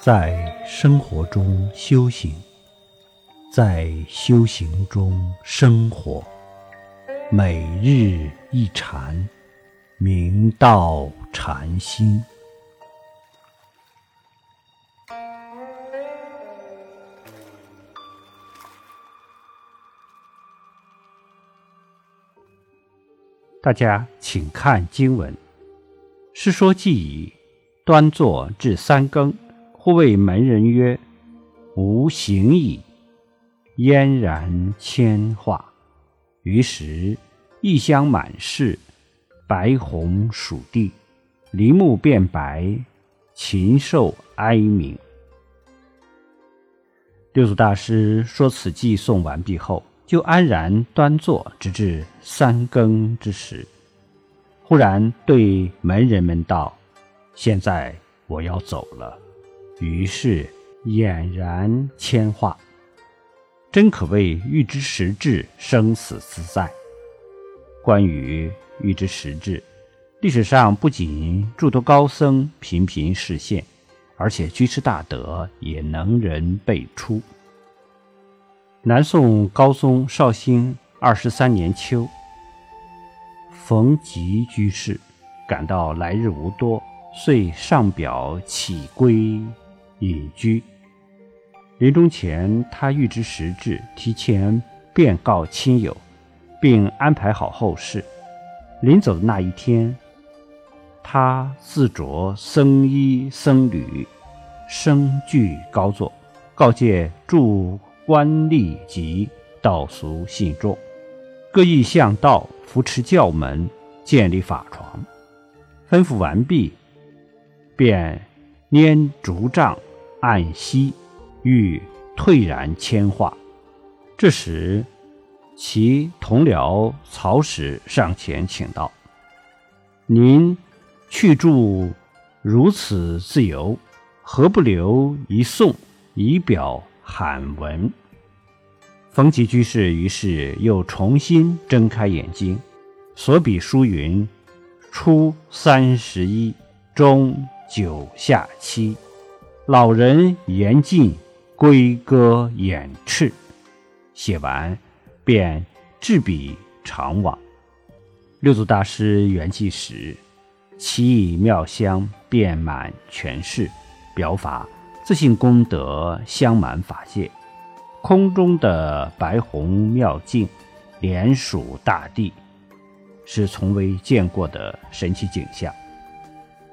在生活中修行，在修行中生活，每日一禅，明道禅心。大家请看经文，《世说记》已。端坐至三更，谓门人曰：“吾行矣。”嫣然千化。于时异香满室，白红属地，林木变白，禽兽哀鸣。六祖大师说此偈诵完毕后，就安然端坐，直至三更之时，忽然对门人们道。现在我要走了，于是俨然铅化，真可谓欲知时至，生死自在。关于欲知时至，历史上不仅诸多高僧频频示现，而且居士大德也能人辈出。南宋高宗绍兴二十三年秋，冯吉居士感到来日无多。遂上表起归隐居。临终前，他预知时至，提前便告亲友，并安排好后事。临走的那一天，他自着僧衣僧履，声具高坐，告诫诸官吏及道俗信众，各意向道扶持教门，建立法床。吩咐完毕。便拈竹杖暗息，欲退然迁化。这时，其同僚曹使上前请道：“您去住如此自由，何不留一颂，以表罕闻？”冯吉居士于是又重新睁开眼睛，所笔书云：“初三十一，中。”九下七，老人言尽，归歌掩翅。写完，便执笔长往。六祖大师圆寂时，其意妙香遍满全室，表法自信功德香满法界。空中的白虹妙境，连属大地，是从未见过的神奇景象。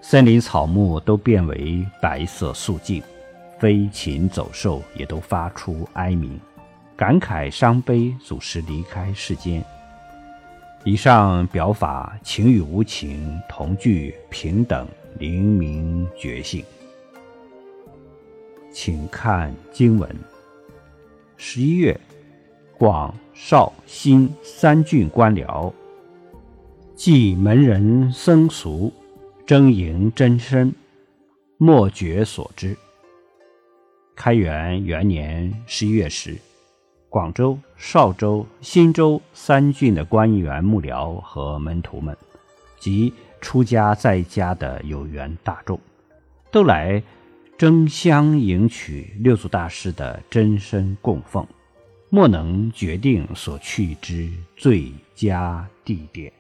森林草木都变为白色素净，飞禽走兽也都发出哀鸣，感慨伤悲，祖师离开世间。以上表法情与无情同具平等灵明觉性。请看经文：十一月，广绍兴三郡官僚，即门人僧俗。争营真身，莫觉所知。开元元年十一月时，广州、邵州、新州三郡的官员、幕僚和门徒们，及出家在家的有缘大众，都来争相迎取六祖大师的真身供奉，莫能决定所去之最佳地点。